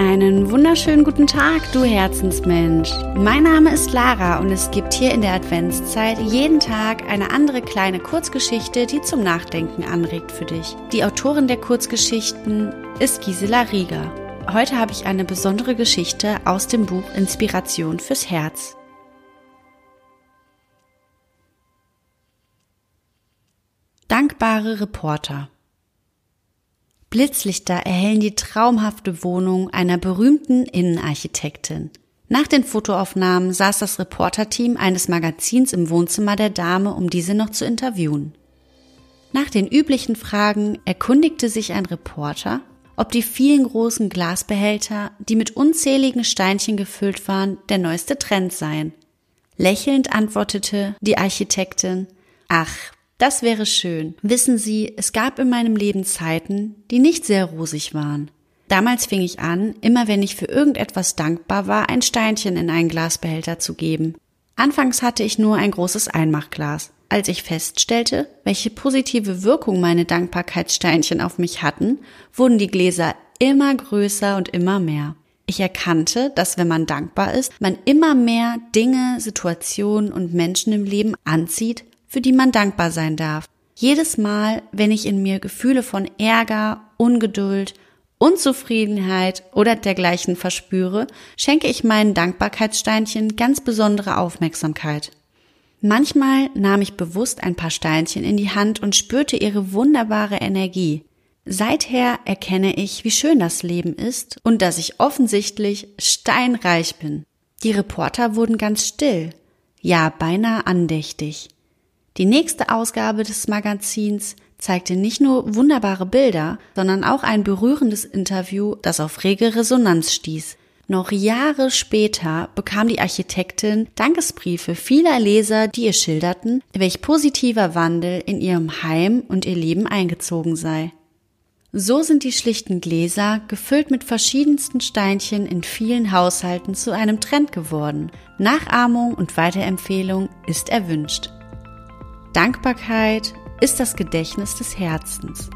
Einen wunderschönen guten Tag, du Herzensmensch. Mein Name ist Lara und es gibt hier in der Adventszeit jeden Tag eine andere kleine Kurzgeschichte, die zum Nachdenken anregt für dich. Die Autorin der Kurzgeschichten ist Gisela Rieger. Heute habe ich eine besondere Geschichte aus dem Buch Inspiration fürs Herz. Dankbare Reporter Blitzlichter erhellen die traumhafte Wohnung einer berühmten Innenarchitektin. Nach den Fotoaufnahmen saß das Reporterteam eines Magazins im Wohnzimmer der Dame, um diese noch zu interviewen. Nach den üblichen Fragen erkundigte sich ein Reporter, ob die vielen großen Glasbehälter, die mit unzähligen Steinchen gefüllt waren, der neueste Trend seien. Lächelnd antwortete die Architektin, ach, das wäre schön. Wissen Sie, es gab in meinem Leben Zeiten, die nicht sehr rosig waren. Damals fing ich an, immer wenn ich für irgendetwas dankbar war, ein Steinchen in einen Glasbehälter zu geben. Anfangs hatte ich nur ein großes Einmachglas. Als ich feststellte, welche positive Wirkung meine Dankbarkeitssteinchen auf mich hatten, wurden die Gläser immer größer und immer mehr. Ich erkannte, dass wenn man dankbar ist, man immer mehr Dinge, Situationen und Menschen im Leben anzieht, für die man dankbar sein darf. Jedes Mal, wenn ich in mir Gefühle von Ärger, Ungeduld, Unzufriedenheit oder dergleichen verspüre, schenke ich meinen Dankbarkeitssteinchen ganz besondere Aufmerksamkeit. Manchmal nahm ich bewusst ein paar Steinchen in die Hand und spürte ihre wunderbare Energie. Seither erkenne ich, wie schön das Leben ist und dass ich offensichtlich steinreich bin. Die Reporter wurden ganz still, ja beinahe andächtig. Die nächste Ausgabe des Magazins zeigte nicht nur wunderbare Bilder, sondern auch ein berührendes Interview, das auf rege Resonanz stieß. Noch Jahre später bekam die Architektin Dankesbriefe vieler Leser, die ihr schilderten, welch positiver Wandel in ihrem Heim und ihr Leben eingezogen sei. So sind die schlichten Gläser, gefüllt mit verschiedensten Steinchen in vielen Haushalten zu einem Trend geworden. Nachahmung und Weiterempfehlung ist erwünscht. Dankbarkeit ist das Gedächtnis des Herzens.